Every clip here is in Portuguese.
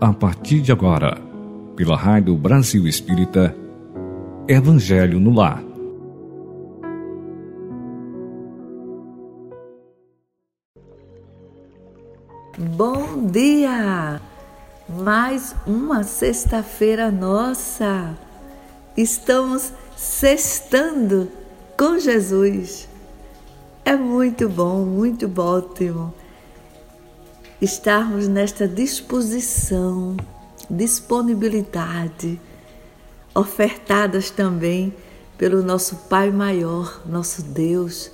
a partir de agora, pela Rádio Brasil Espírita, Evangelho no Lar. Bom dia! Mais uma sexta-feira nossa. Estamos sextando com Jesus. É muito bom, muito ótimo estarmos nesta disposição, disponibilidade, ofertadas também pelo nosso Pai Maior, nosso Deus,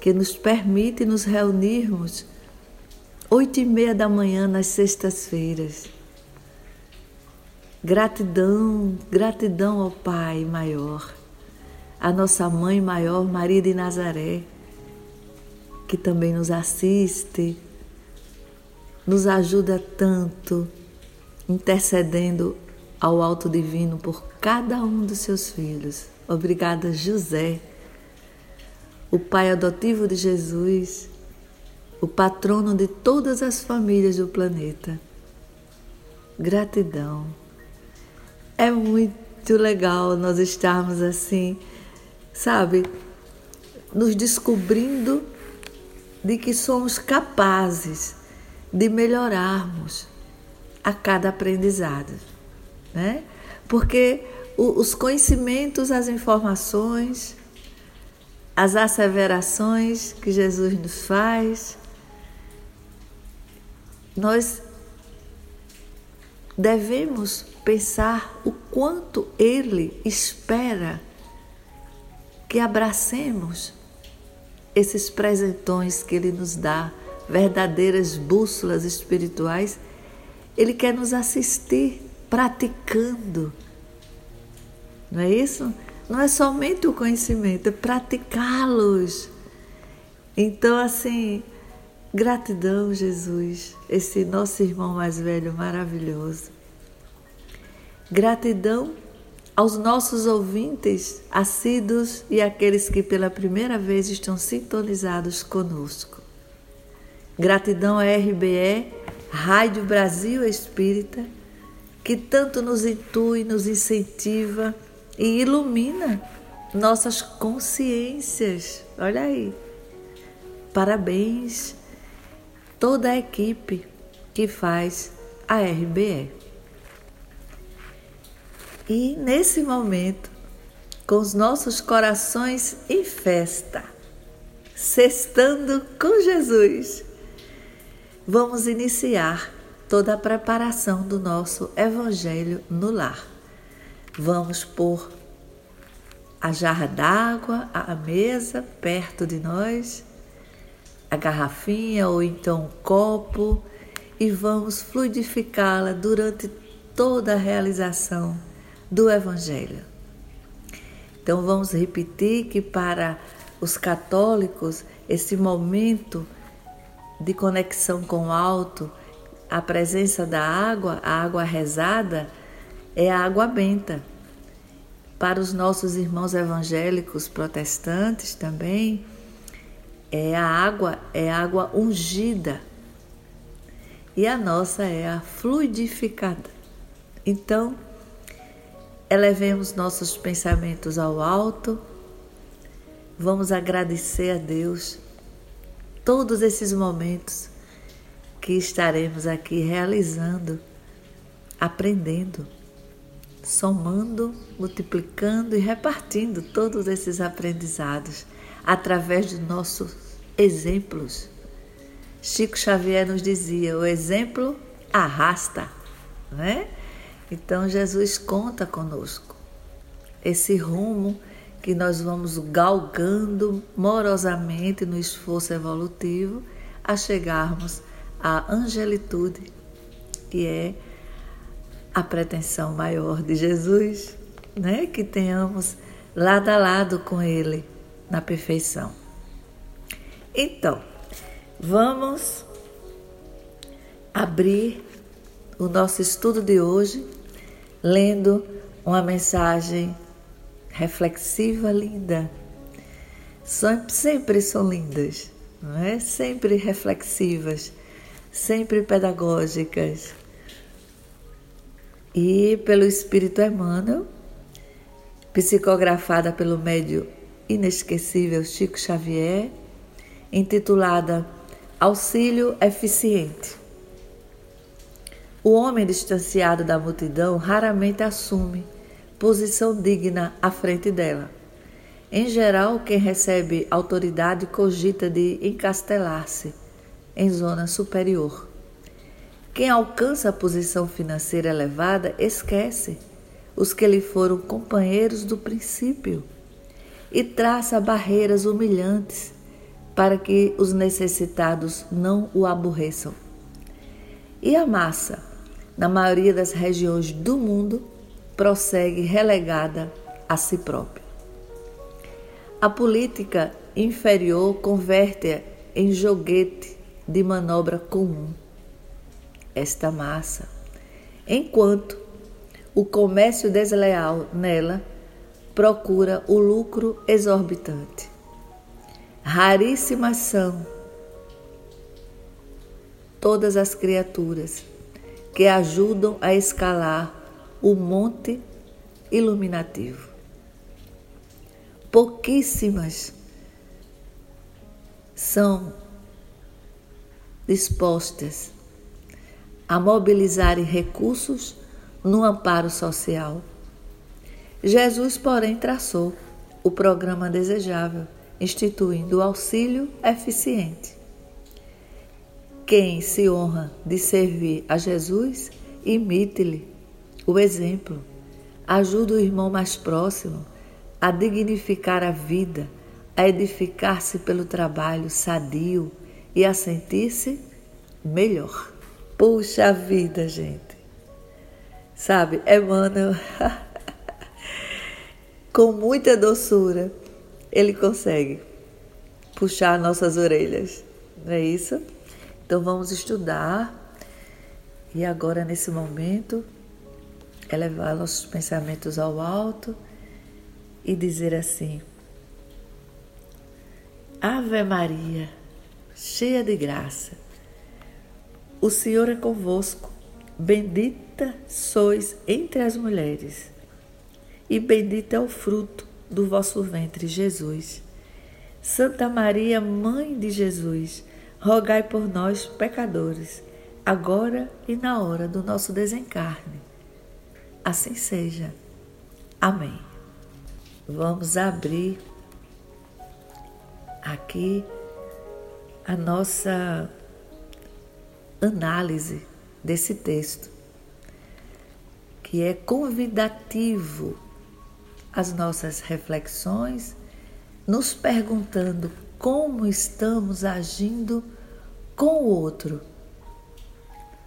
que nos permite nos reunirmos oito e meia da manhã nas sextas-feiras. Gratidão, gratidão ao Pai Maior, à nossa Mãe Maior, Maria de Nazaré, que também nos assiste, nos ajuda tanto, intercedendo ao Alto Divino por cada um dos seus filhos. Obrigada, José, o pai adotivo de Jesus, o patrono de todas as famílias do planeta. Gratidão. É muito legal nós estarmos assim, sabe, nos descobrindo de que somos capazes de melhorarmos a cada aprendizado, né? Porque os conhecimentos, as informações, as asseverações que Jesus nos faz, nós devemos pensar o quanto Ele espera que abracemos esses presentões que Ele nos dá verdadeiras bússolas espirituais, Ele quer nos assistir praticando. Não é isso? Não é somente o conhecimento, é praticá-los. Então, assim, gratidão, Jesus, esse nosso irmão mais velho maravilhoso. Gratidão aos nossos ouvintes assíduos e aqueles que pela primeira vez estão sintonizados conosco. Gratidão à RBE, Rádio Brasil Espírita, que tanto nos intui, nos incentiva e ilumina nossas consciências. Olha aí. Parabéns toda a equipe que faz a RBE. E nesse momento, com os nossos corações em festa, sextando com Jesus vamos iniciar toda a preparação do nosso Evangelho no lar. Vamos pôr a jarra d'água à mesa perto de nós, a garrafinha ou então um copo e vamos fluidificá-la durante toda a realização do Evangelho. Então vamos repetir que para os católicos esse momento de conexão com o alto, a presença da água, a água rezada, é a água benta. Para os nossos irmãos evangélicos protestantes também, é a água, é a água ungida. E a nossa é a fluidificada. Então, elevemos nossos pensamentos ao alto. Vamos agradecer a Deus todos esses momentos que estaremos aqui realizando, aprendendo, somando, multiplicando e repartindo todos esses aprendizados através de nossos exemplos. Chico Xavier nos dizia: o exemplo arrasta, né? Então Jesus conta conosco esse rumo que nós vamos galgando morosamente no esforço evolutivo a chegarmos à angelitude, que é a pretensão maior de Jesus, né? Que tenhamos lado a lado com Ele na perfeição. Então, vamos abrir o nosso estudo de hoje lendo uma mensagem reflexiva, linda. Sempre são lindas, não é? Sempre reflexivas, sempre pedagógicas. e pelo Espírito Emmanuel, psicografada pelo médio inesquecível Chico Xavier, intitulada Auxílio Eficiente. O homem distanciado da multidão raramente assume posição digna à frente dela. Em geral, quem recebe autoridade cogita de encastelar-se em zona superior. Quem alcança a posição financeira elevada esquece os que lhe foram companheiros do princípio e traça barreiras humilhantes para que os necessitados não o aborreçam. E a massa, na maioria das regiões do mundo, prossegue relegada a si própria. A política inferior converte em joguete de manobra comum esta massa, enquanto o comércio desleal nela procura o lucro exorbitante. Raríssimas são todas as criaturas que ajudam a escalar o monte iluminativo. Pouquíssimas são dispostas a mobilizarem recursos no amparo social. Jesus, porém, traçou o programa desejável, instituindo o auxílio eficiente. Quem se honra de servir a Jesus, imite-lhe o exemplo. Ajuda o irmão mais próximo a dignificar a vida, a edificar-se pelo trabalho sadio e a sentir-se melhor. Puxa vida, gente. Sabe, Emmanuel, com muita doçura, ele consegue puxar nossas orelhas, não é isso? Então vamos estudar e agora, nesse momento, elevar nossos pensamentos ao alto e dizer assim: Ave Maria, cheia de graça o Senhor é convosco, bendita sois entre as mulheres, e bendito é o fruto do vosso ventre, Jesus. Santa Maria, Mãe de Jesus, rogai por nós, pecadores, agora e na hora do nosso desencarne. Assim seja. Amém. Vamos abrir aqui a nossa análise desse texto, que é convidativo às nossas reflexões, nos perguntando como estamos agindo com o outro,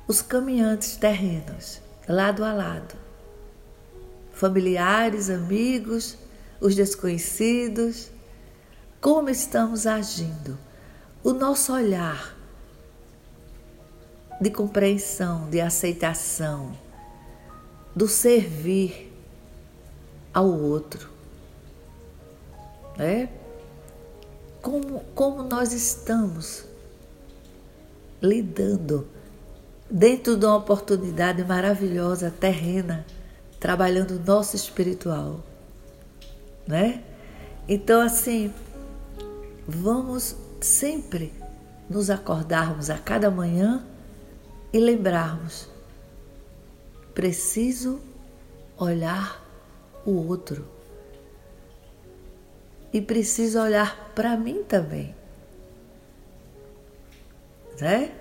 os caminhantes terrenos, lado a lado, familiares, amigos, os desconhecidos, como estamos agindo, o nosso olhar de compreensão, de aceitação, do servir ao outro. Né? Como, como nós estamos lidando dentro de uma oportunidade maravilhosa, terrena, trabalhando o nosso espiritual, né? Então, assim, vamos sempre nos acordarmos a cada manhã e lembrarmos: preciso olhar o outro e preciso olhar para mim também. Né?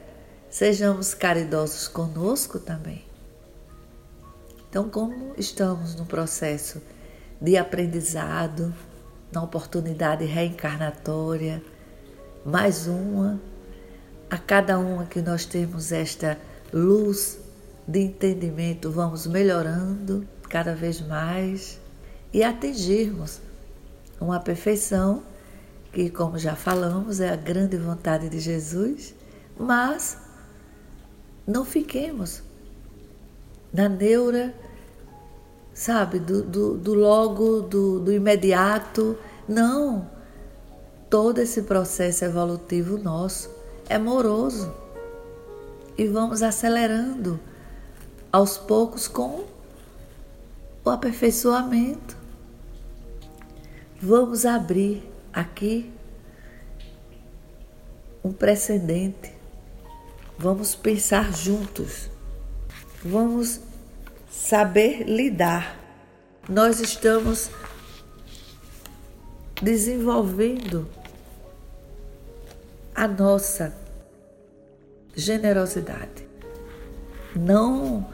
Sejamos caridosos conosco também. Então, como estamos no processo de aprendizado, na oportunidade reencarnatória, mais uma a cada uma que nós temos esta luz de entendimento, vamos melhorando cada vez mais e atingirmos uma perfeição que, como já falamos, é a grande vontade de Jesus, mas não fiquemos na neura, sabe, do, do, do logo, do, do imediato. Não! Todo esse processo evolutivo nosso é moroso e vamos acelerando aos poucos com o aperfeiçoamento. Vamos abrir aqui um precedente. Vamos pensar juntos. Vamos saber lidar. Nós estamos desenvolvendo a nossa generosidade. Não,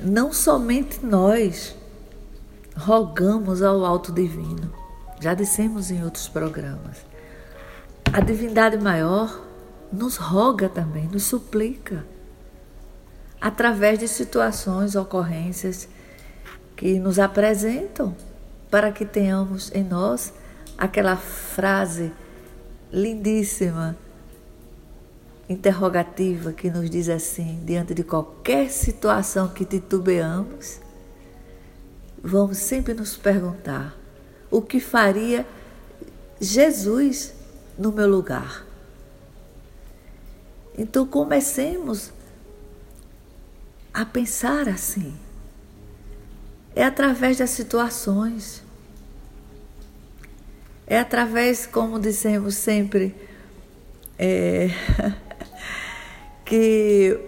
não somente nós rogamos ao alto divino. Já dissemos em outros programas. A divindade maior nos roga também, nos suplica, através de situações, ocorrências que nos apresentam, para que tenhamos em nós aquela frase lindíssima, interrogativa, que nos diz assim: diante de qualquer situação que titubeamos, vamos sempre nos perguntar o que faria Jesus no meu lugar. Então comecemos a pensar assim. É através das situações. É através, como dissemos sempre, é, que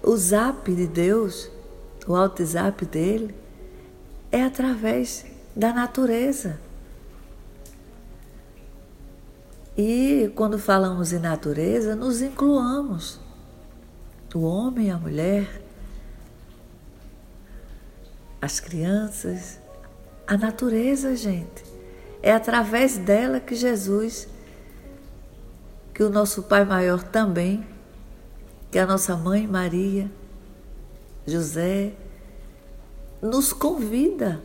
o zap de Deus, o WhatsApp dele, é através da natureza. E quando falamos em natureza, nos incluamos o homem, a mulher, as crianças, a natureza, gente. É através dela que Jesus, que o nosso Pai Maior também, que a nossa mãe Maria, José, nos convida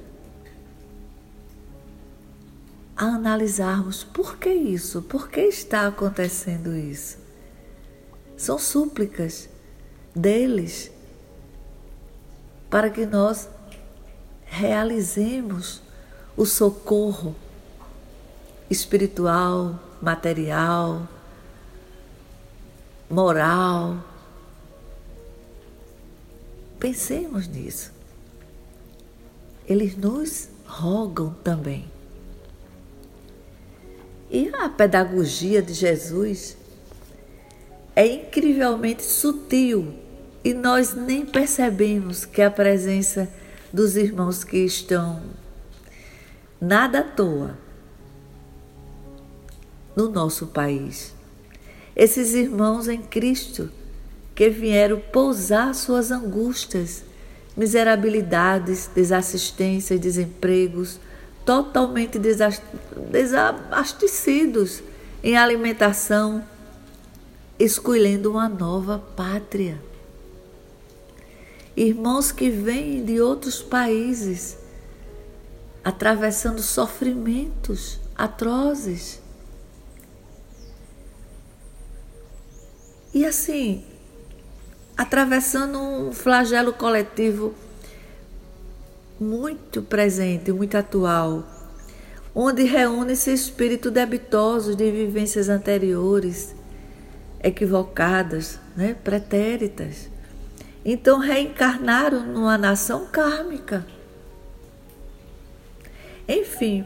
a analisarmos por que isso, por que está acontecendo isso. São súplicas deles para que nós realizemos o socorro espiritual, material, moral. Pensemos nisso. Eles nos rogam também. E a pedagogia de Jesus é incrivelmente sutil e nós nem percebemos que a presença dos irmãos que estão nada à toa no nosso país. Esses irmãos em Cristo que vieram pousar suas angústias, miserabilidades, desassistências, desempregos, totalmente desabastecidos em alimentação, escolhendo uma nova pátria. Irmãos que vêm de outros países, atravessando sofrimentos atrozes. E assim, atravessando um flagelo coletivo muito presente, muito atual, onde reúne-se espírito debitosos de vivências anteriores, equivocadas, né, pretéritas. Então reencarnaram numa nação kármica. Enfim,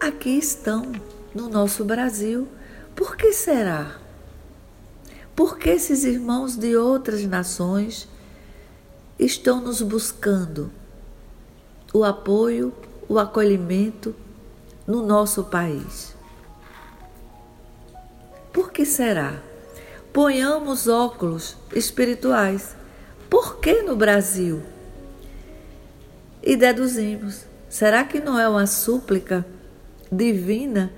aqui estão no nosso Brasil. Por que será? Por que esses irmãos de outras nações estão nos buscando o apoio, o acolhimento no nosso país. Por que será? Ponhamos óculos espirituais. Por que no Brasil? E deduzimos: será que não é uma súplica divina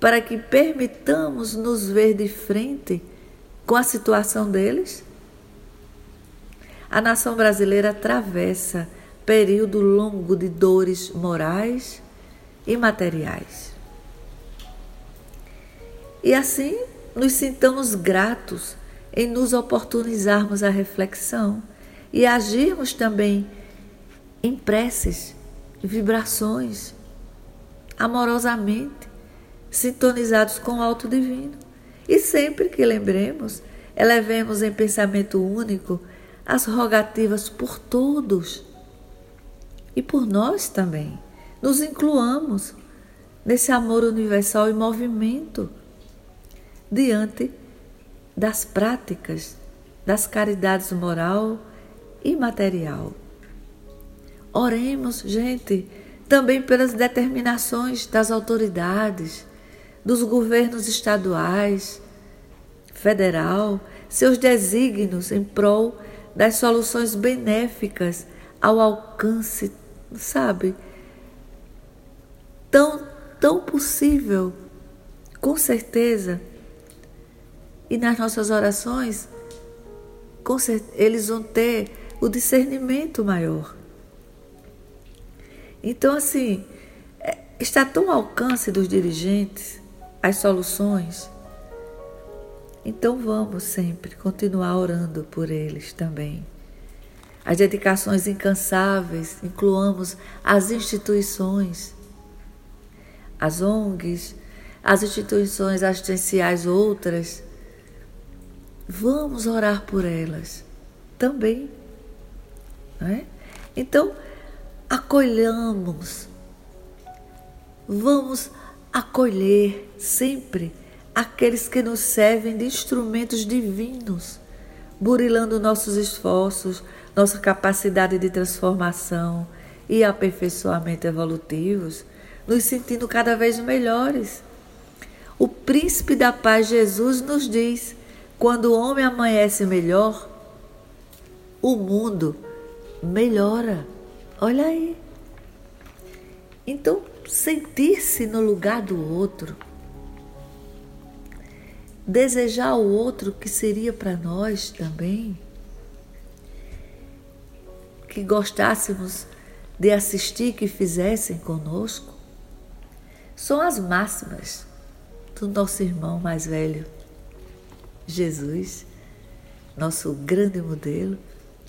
para que permitamos nos ver de frente com a situação deles? A nação brasileira atravessa período longo de dores morais e materiais. E assim nos sintamos gratos em nos oportunizarmos a reflexão e agirmos também em preces, vibrações, amorosamente, sintonizados com o alto divino. E sempre que lembremos, elevemos em pensamento único as rogativas por todos e por nós também. Nos incluamos nesse amor universal em movimento diante das práticas das caridades moral e material. Oremos, gente, também pelas determinações das autoridades, dos governos estaduais, federal, seus desígnios em prol das soluções benéficas ao alcance, sabe, tão, tão possível, com certeza. E nas nossas orações, eles vão ter o discernimento maior. Então, assim, é, está tão ao alcance dos dirigentes as soluções. Então, vamos sempre continuar orando por eles também. As dedicações incansáveis, incluamos as instituições, as ONGs, as instituições assistenciais outras, vamos orar por elas também. Não é? Então, acolhamos, vamos acolher sempre aqueles que nos servem de instrumentos divinos, burilando nossos esforços, nossa capacidade de transformação e aperfeiçoamento evolutivos, nos sentindo cada vez melhores. O príncipe da paz, Jesus, nos diz quando o homem amanhece melhor, o mundo melhora. Olha aí. Então, sentir-se no lugar do outro, desejar o outro que seria para nós também, que gostássemos de assistir que fizessem conosco, são as máximas do nosso irmão mais velho. Jesus, nosso grande modelo,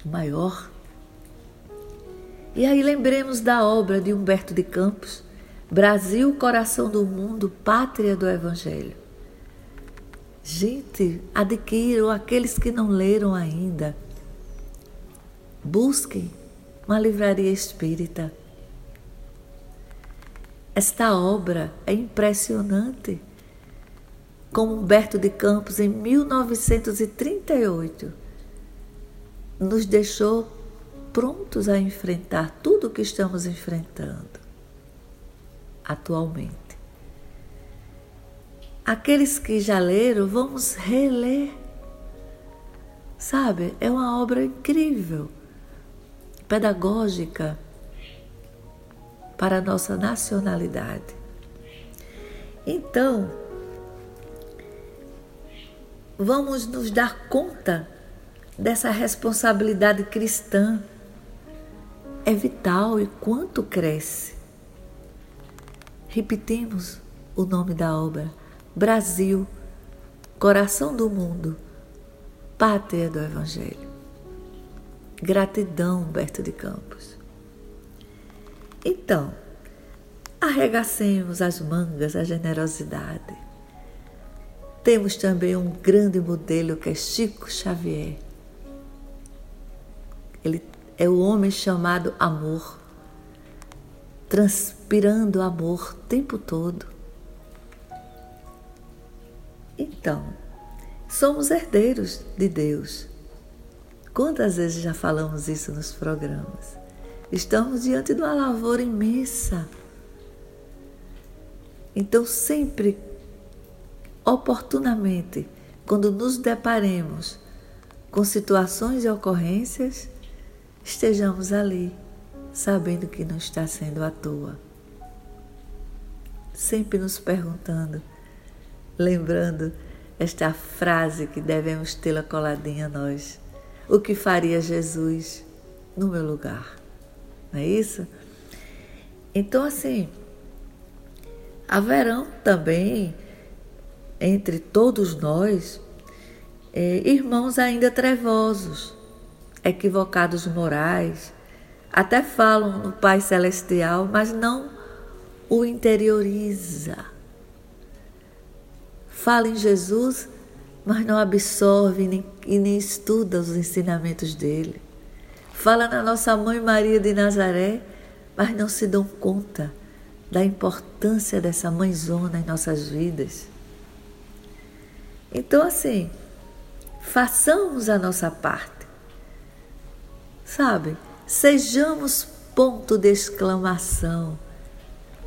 maior. E aí lembremos da obra de Humberto de Campos, Brasil, coração do mundo, pátria do Evangelho. Gente, adquiram aqueles que não leram ainda. Busquem uma livraria espírita. Esta obra é impressionante como Humberto de Campos, em 1938, nos deixou prontos a enfrentar tudo o que estamos enfrentando atualmente. Aqueles que já leram, vamos reler. Sabe, é uma obra incrível, pedagógica para a nossa nacionalidade. Então, vamos nos dar conta dessa responsabilidade cristã. É vital e quanto cresce. Repetimos o nome da obra: Brasil, coração do mundo, pátria do Evangelho. Gratidão, Humberto de Campos. Então, arregacemos as mangas, a generosidade temos também um grande modelo que é Chico Xavier. Ele é o homem chamado amor, transpirando amor o tempo todo. Então, somos herdeiros de Deus. Quantas vezes já falamos isso nos programas? Estamos diante de uma lavoura imensa. Então, sempre oportunamente, quando nos deparemos com situações e ocorrências, estejamos ali, sabendo que não está sendo à toa. Sempre nos perguntando, lembrando esta frase que devemos tê-la coladinha a nós: O que faria Jesus no meu lugar? Não é isso? Então, assim, haverão também entre todos nós é, irmãos ainda trevosos, equivocados morais, até falam no Pai Celestial, mas não o interioriza. Fala em Jesus, mas não absorve nem, e nem estuda os ensinamentos dele. Fala na nossa mãe Maria de Nazaré, mas não se dão conta da importância dessa mãezona em nossas vidas. Então, assim, façamos a nossa parte. Sabe? Sejamos ponto de exclamação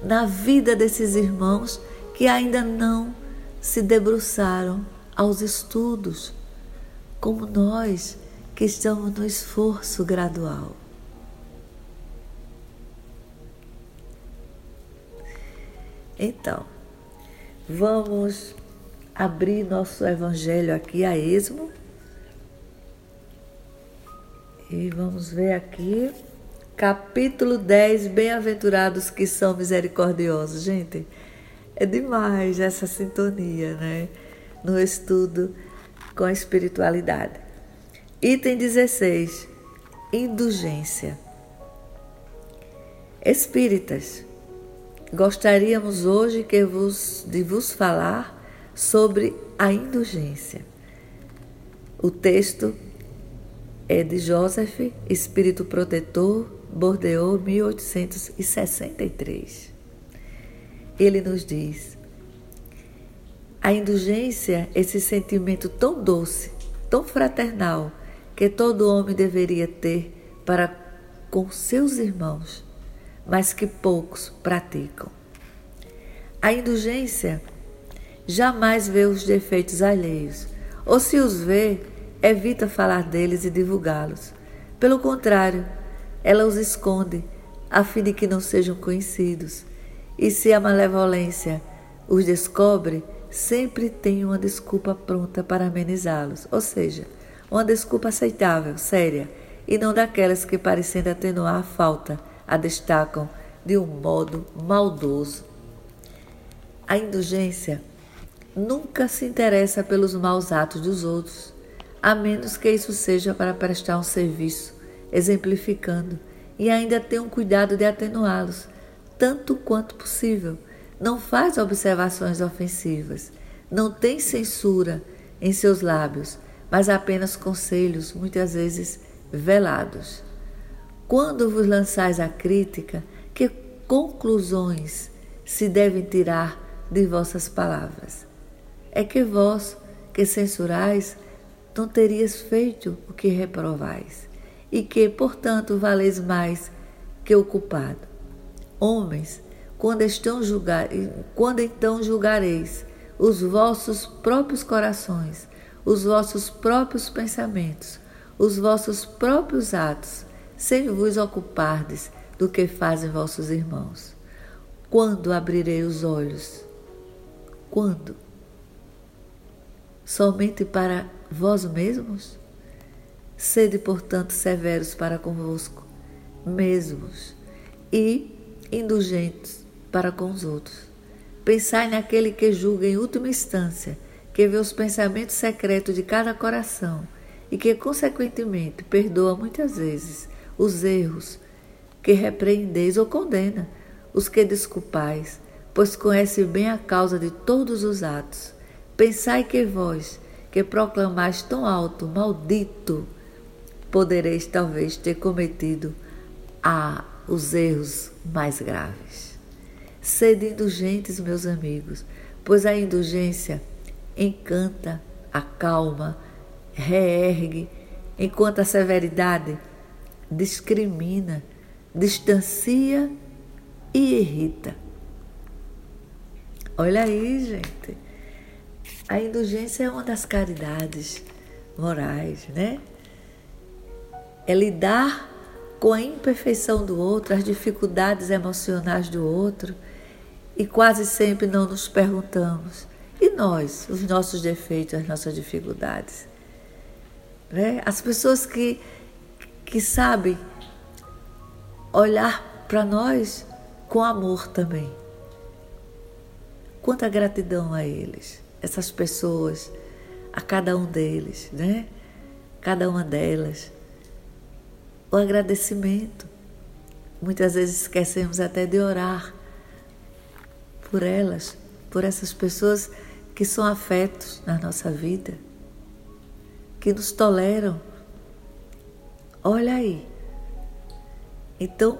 na vida desses irmãos que ainda não se debruçaram aos estudos, como nós que estamos no esforço gradual. Então, vamos abrir nosso evangelho aqui a esmo e vamos ver aqui capítulo 10, bem-aventurados que são misericordiosos. Gente, é demais essa sintonia, né? No estudo com a espiritualidade. Item 16, indulgência. Espíritas, gostaríamos hoje que vos, de vos falar sobre a indulgência. O texto é de Joseph, Espírito Protetor, Bordeaux, 1863. Ele nos diz: a indulgência, esse sentimento tão doce, tão fraternal, que todo homem deveria ter para com seus irmãos, mas que poucos praticam. A indulgência jamais vê os defeitos alheios, ou se os vê, evita falar deles e divulgá-los. Pelo contrário, ela os esconde, a fim de que não sejam conhecidos. E se a malevolência os descobre, sempre tem uma desculpa pronta para amenizá-los, ou seja, uma desculpa aceitável, séria, e não daquelas que, parecendo atenuar a falta, a destacam de um modo maldoso. A indulgência nunca se interessa pelos maus atos dos outros, a menos que isso seja para prestar um serviço exemplificando, e ainda tem um cuidado de atenuá-los, tanto quanto possível. Não faz observações ofensivas, não tem censura em seus lábios, mas apenas conselhos, muitas vezes velados. Quando vos lançais a crítica, que conclusões se devem tirar de vossas palavras? É que vós, que censurais, não terias feito o que reprovais e que, portanto, valeis mais que o culpado. Homens, quando, estão julgar, quando então julgareis os vossos próprios corações, os vossos próprios pensamentos, os vossos próprios atos, sem vos ocupardes do que fazem vossos irmãos. Quando abrirei os olhos? Quando? Somente para vós mesmos? Sede, portanto, severos para convosco mesmos e indulgentes para com os outros. Pensai naquele que julga em última instância, que vê os pensamentos secretos de cada coração e que, consequentemente, perdoa muitas vezes os erros que repreendeis ou condena, os que desculpais, pois conhece bem a causa de todos os atos. Pensai que vós, que proclamais tão alto, maldito, podereis talvez ter cometido a os erros mais graves. Sede indulgentes, meus amigos, pois a indulgência encanta, acalma, reergue, enquanto a severidade discrimina, distancia e irrita. Olha aí, gente. A indulgência é uma das caridades morais, né? é lidar com a imperfeição do outro, as dificuldades emocionais do outro, e quase sempre não nos perguntamos: e nós, os nossos defeitos, as nossas dificuldades? Né? As pessoas que, que sabem olhar para nós com amor também. Quanta gratidão a eles, essas pessoas, a cada um deles, né? Cada uma delas o agradecimento. Muitas vezes esquecemos até de orar por elas, por essas pessoas que são afetos na nossa vida, que nos toleram. Olha aí. Então,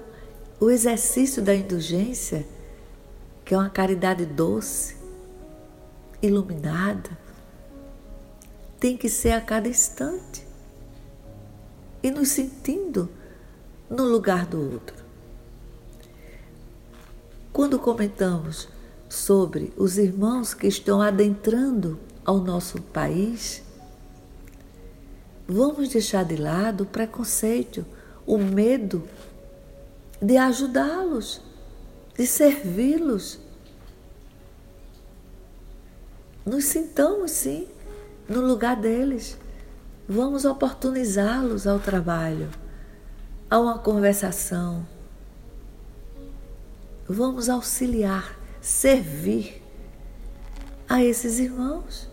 o exercício da indulgência, que é uma caridade doce, iluminada, tem que ser a cada instante e nos sentindo no lugar do outro. Quando comentamos sobre os irmãos que estão adentrando ao nosso país, vamos deixar de lado o preconceito, o medo de ajudá-los, de servi-los. Nos sintamos, sim, no lugar deles. Vamos oportunizá-los ao trabalho, a uma conversação. Vamos auxiliar, servir a esses irmãos.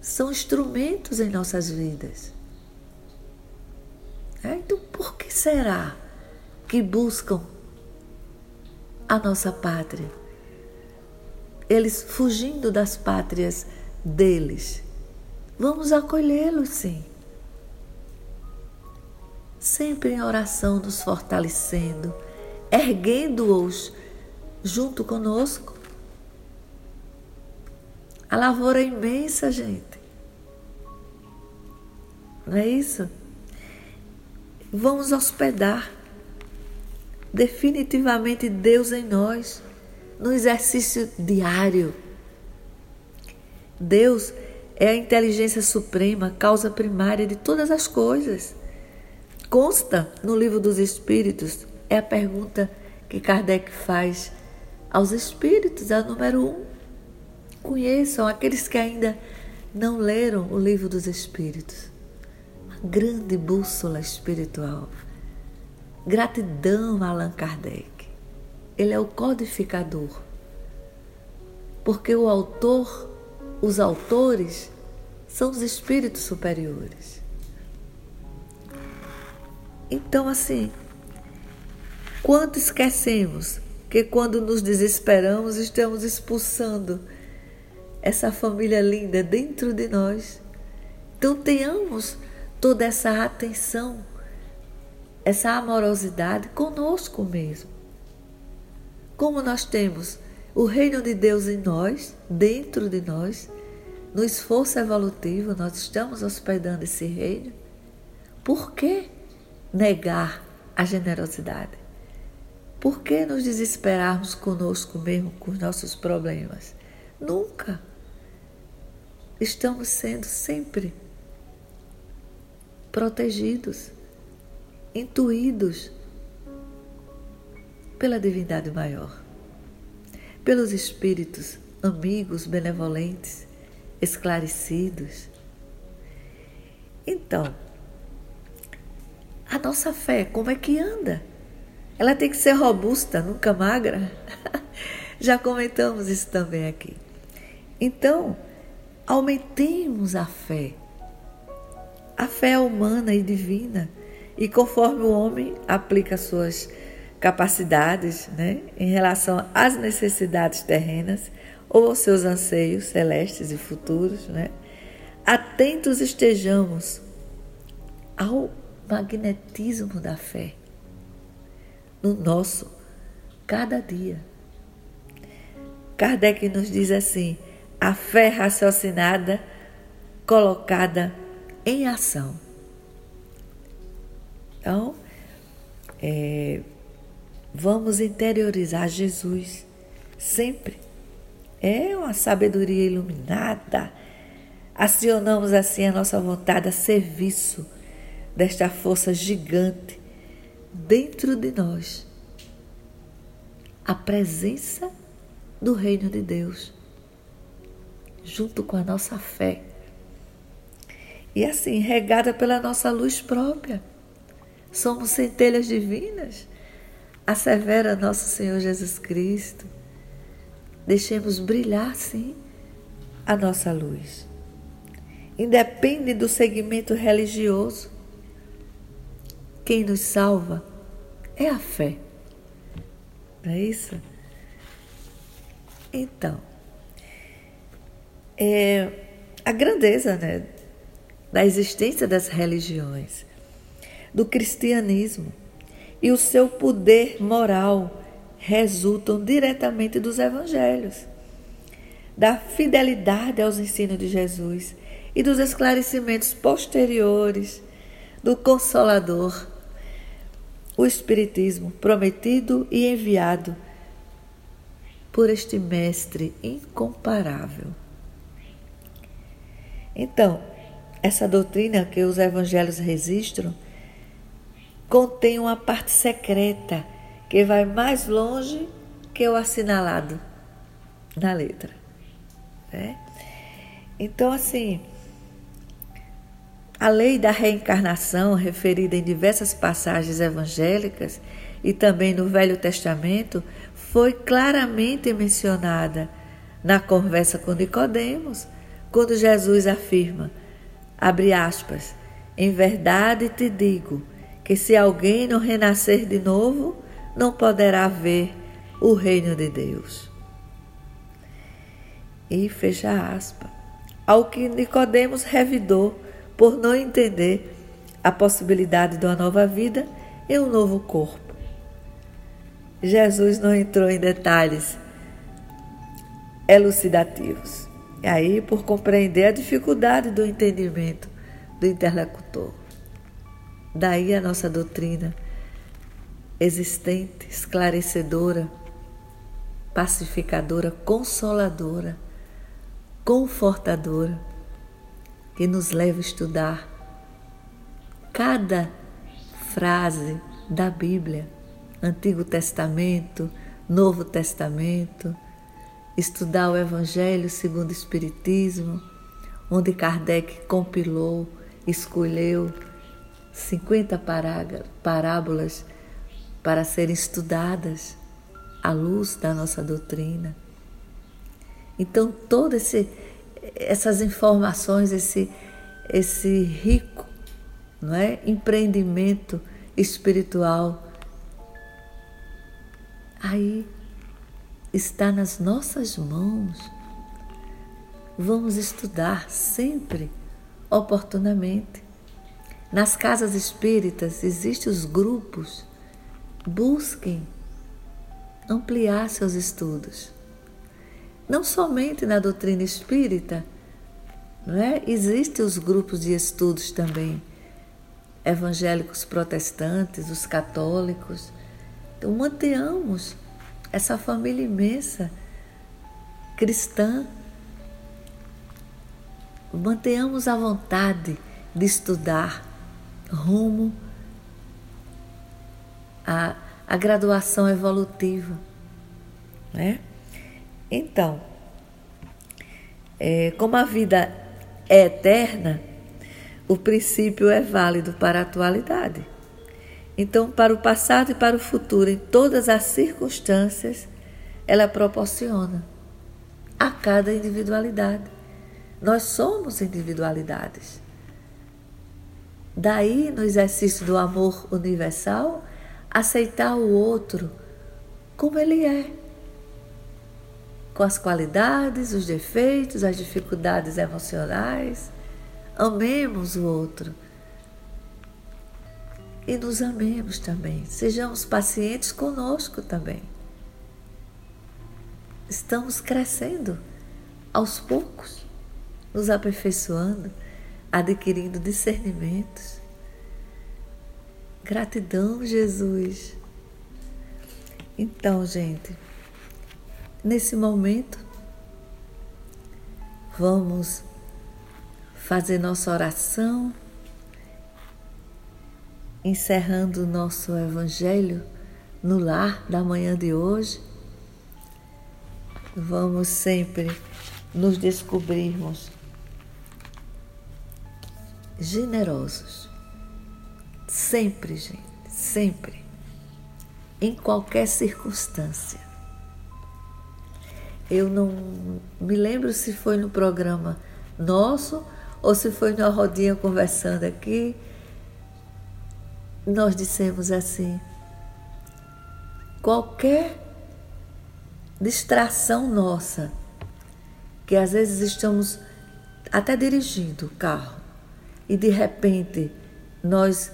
São instrumentos em nossas vidas. É, então, por que será que buscam a nossa pátria? Eles fugindo das pátrias deles. Vamos acolhê-los, sim. Sempre em oração, nos fortalecendo, erguendo-os junto conosco. A lavoura é imensa, gente. Não é isso? Vamos hospedar definitivamente Deus em nós, no exercício diário. Deus é a inteligência suprema, causa primária de todas as coisas. Consta no livro dos Espíritos, é a pergunta que Kardec faz aos Espíritos, a número um. Conheçam aqueles que ainda não leram o livro dos Espíritos grande bússola espiritual. Gratidão Allan Kardec. Ele é o codificador. Porque o autor, os autores, são os espíritos superiores. Então, assim, quanto esquecemos que quando nos desesperamos, estamos expulsando essa família linda dentro de nós. Então, tenhamos toda essa atenção, essa amorosidade conosco mesmo. Como nós temos o reino de Deus em nós, dentro de nós, no esforço evolutivo, nós estamos hospedando esse reino. Por que negar a generosidade? Por que nos desesperarmos conosco mesmo, com os nossos problemas? Nunca. Estamos sendo sempre protegidos, intuídos pela divindade maior, pelos espíritos amigos, benevolentes, esclarecidos. Então, a nossa fé, como é que anda? Ela tem que ser robusta, nunca magra. Já comentamos isso também aqui. Então, aumentemos a fé a fé é humana e divina, e conforme o homem aplica suas capacidades né, em relação às necessidades terrenas ou aos seus anseios celestes e futuros, né, atentos estejamos ao magnetismo da fé no nosso cada dia. Kardec nos diz assim: a fé raciocinada colocada em ação. Então, é, vamos interiorizar Jesus sempre. É uma sabedoria iluminada. Acionamos assim a nossa vontade a serviço desta força gigante dentro de nós. A presença do reino de Deus, junto com a nossa fé e assim, regada pela nossa luz própria. Somos centelhas divinas, assevera nosso Senhor Jesus Cristo. Deixemos brilhar, sim, a nossa luz. Independe do segmento religioso. Quem nos salva é a fé. Não é isso? Então, é, a grandeza né, da existência das religiões, do cristianismo, e o seu poder moral resultam diretamente dos evangelhos, da fidelidade aos ensinos de Jesus e dos esclarecimentos posteriores do Consolador, o Espiritismo prometido e enviado por este Mestre incomparável. Então, essa doutrina que os evangelhos registram contém uma parte secreta que vai mais longe que o assinalado na letra. Né? Então, assim, a lei da reencarnação, referida em diversas passagens evangélicas e também no Velho Testamento, foi claramente mencionada na conversa com Nicodemos, quando Jesus afirma, abre aspas, em verdade te digo que se alguém não renascer de novo, não poderá ver o reino de Deus. E fecha aspas. Ao que Nicodemos revidou por não entender a possibilidade de uma nova vida e um novo corpo. Jesus não entrou em detalhes elucidativos. E aí, por compreender a dificuldade do entendimento do interlocutor. Daí a nossa doutrina existente, esclarecedora, pacificadora, consoladora, confortadora que nos leva a estudar cada frase da Bíblia, Antigo Testamento, Novo Testamento, estudar o Evangelho segundo o Espiritismo, onde Kardec compilou, escolheu 50 parábolas para serem estudadas à luz da nossa doutrina. Então, todo esse essas informações, esse, esse rico não é? empreendimento espiritual, aí está nas nossas mãos. Vamos estudar sempre, oportunamente. Nas casas espíritas existem os grupos. Busquem ampliar seus estudos não somente na doutrina espírita, não é? Existem os grupos de estudos também, evangélicos protestantes, os católicos. Então, mantenhamos essa família imensa cristã, mantenhamos a vontade de estudar rumo à, à graduação evolutiva, né? Então, é, como a vida é eterna, o princípio é válido para a atualidade. Então, para o passado e para o futuro, em todas as circunstâncias, ela proporciona a cada individualidade. Nós somos individualidades. Daí, no exercício do amor universal, aceitar o outro como ele é com as qualidades, os defeitos, as dificuldades emocionais. Amemos o outro. E nos amemos também. Sejamos pacientes conosco também. Estamos crescendo aos poucos, nos aperfeiçoando, adquirindo discernimentos. Gratidão, Jesus. Então, gente, Nesse momento, vamos fazer nossa oração, encerrando o nosso Evangelho no lar da manhã de hoje. Vamos sempre nos descobrirmos generosos. Sempre, gente, sempre. Em qualquer circunstância. Eu não me lembro se foi no programa nosso ou se foi na rodinha conversando aqui. Nós dissemos assim: qualquer distração nossa, que às vezes estamos até dirigindo o carro e de repente nós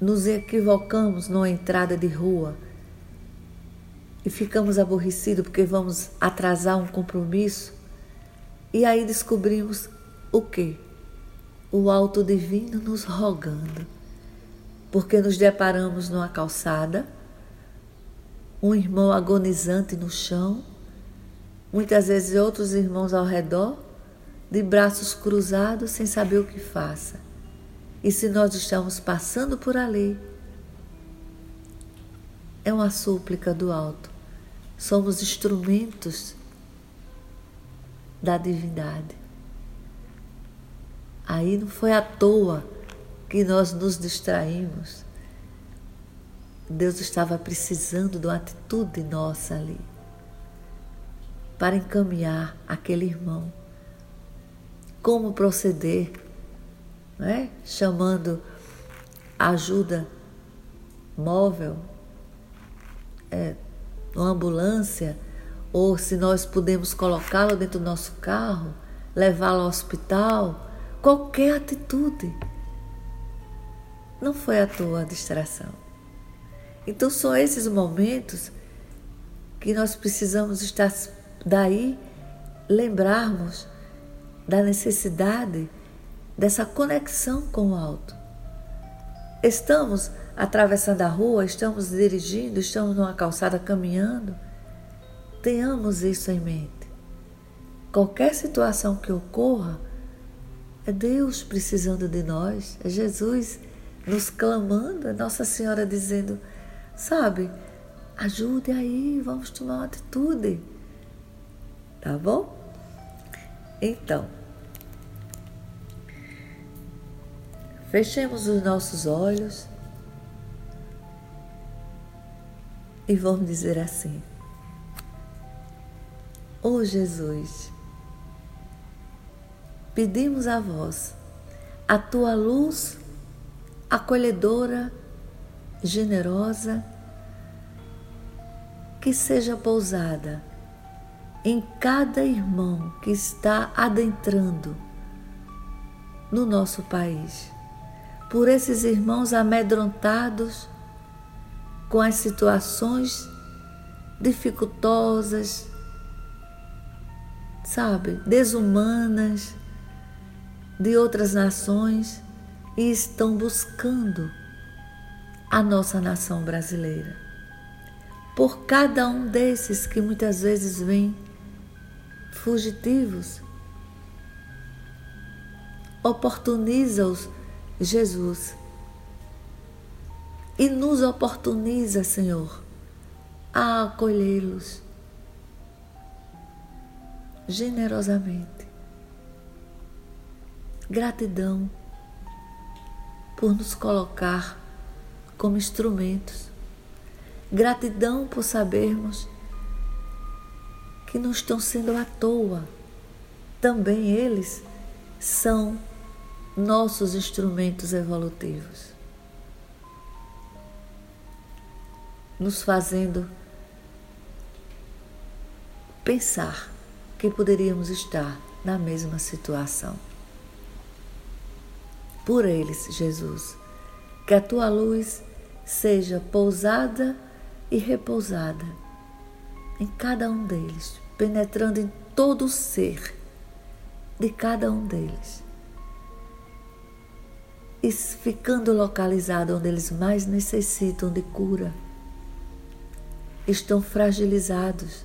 nos equivocamos numa entrada de rua e ficamos aborrecidos porque vamos atrasar um compromisso, e aí descobrimos o quê? O alto divino nos rogando, porque nos deparamos numa calçada, um irmão agonizante no chão, muitas vezes outros irmãos ao redor, de braços cruzados sem saber o que faça. E se nós estamos passando por ali, é uma súplica do alto. Somos instrumentos da divindade. Aí não foi à toa que nós nos distraímos. Deus estava precisando de uma atitude nossa ali para encaminhar aquele irmão. Como proceder, né? chamando ajuda móvel, é, uma ambulância, ou se nós podemos colocá-lo dentro do nosso carro, levá-lo ao hospital, qualquer atitude. Não foi à toa a distração. Então são esses momentos que nós precisamos estar daí lembrarmos da necessidade dessa conexão com o alto. Estamos atravessando a rua, estamos dirigindo, estamos numa calçada caminhando. Tenhamos isso em mente. Qualquer situação que ocorra, é Deus precisando de nós, é Jesus nos clamando, é Nossa Senhora dizendo: sabe, ajude aí, vamos tomar uma atitude. Tá bom? Então, fechemos os nossos olhos e vamos dizer assim: Ô oh Jesus, pedimos a vós a tua luz acolhedora, generosa, que seja pousada em cada irmão que está adentrando no nosso país, por esses irmãos amedrontados com as situações dificultosas, sabe, desumanas de outras nações e estão buscando a nossa nação brasileira. Por cada um desses que muitas vezes vêm fugitivos, oportuniza-os Jesus e nos oportuniza, Senhor, a acolhê-los generosamente. Gratidão por nos colocar como instrumentos. Gratidão por sabermos que não estão sendo à toa. Também eles são nossos instrumentos evolutivos, nos fazendo pensar que poderíamos estar na mesma situação por eles, Jesus. Que a tua luz seja pousada e repousada em cada um deles, penetrando em todo o ser de cada um deles. E ficando localizado onde eles mais necessitam de cura. Estão fragilizados,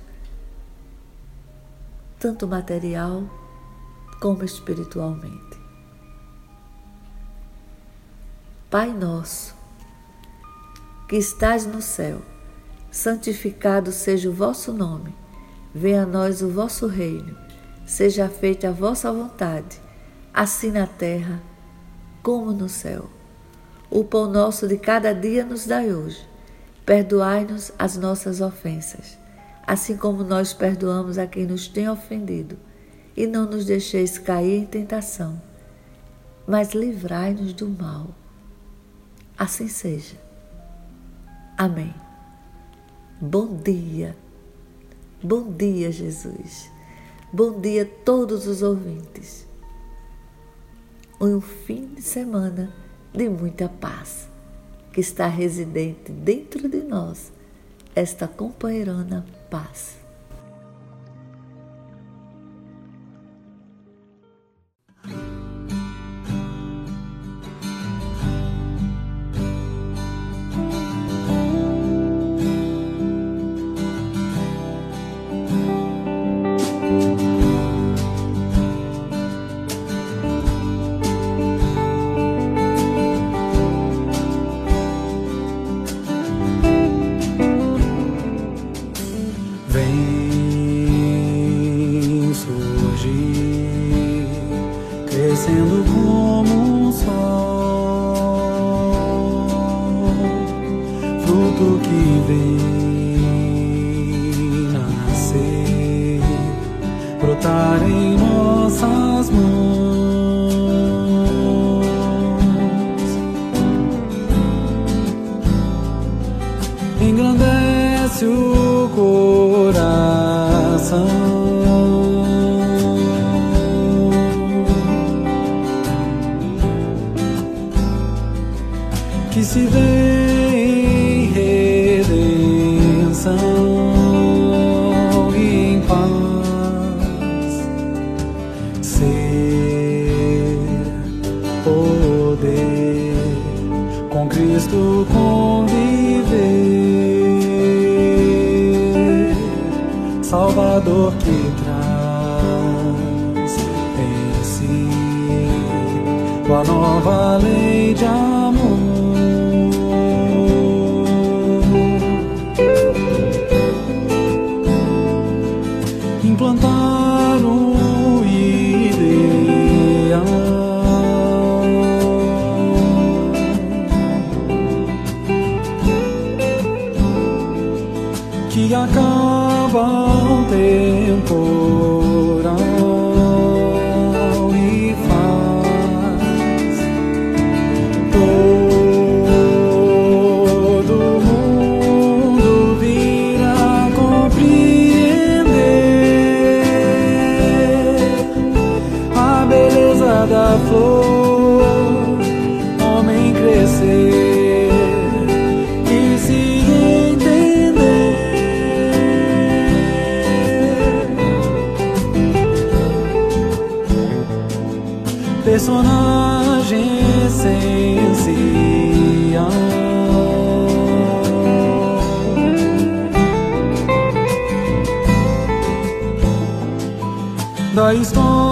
tanto material como espiritualmente. Pai nosso, que estás no céu, santificado seja o vosso nome. Venha a nós o vosso reino. Seja feita a vossa vontade, assim na terra como no céu. O pão nosso de cada dia nos dai hoje. Perdoai-nos as nossas ofensas, assim como nós perdoamos a quem nos tem ofendido. E não nos deixeis cair em tentação, mas livrai-nos do mal Assim seja. Amém. Bom dia. Bom dia, Jesus. Bom dia a todos os ouvintes um fim de semana de muita paz, que está residente dentro de nós, esta companheirona paz. que se dê redenção e em paz. Ser poder com Cristo conviver. Salvador que traz em si a nova lei de amor personagem essencial. Da história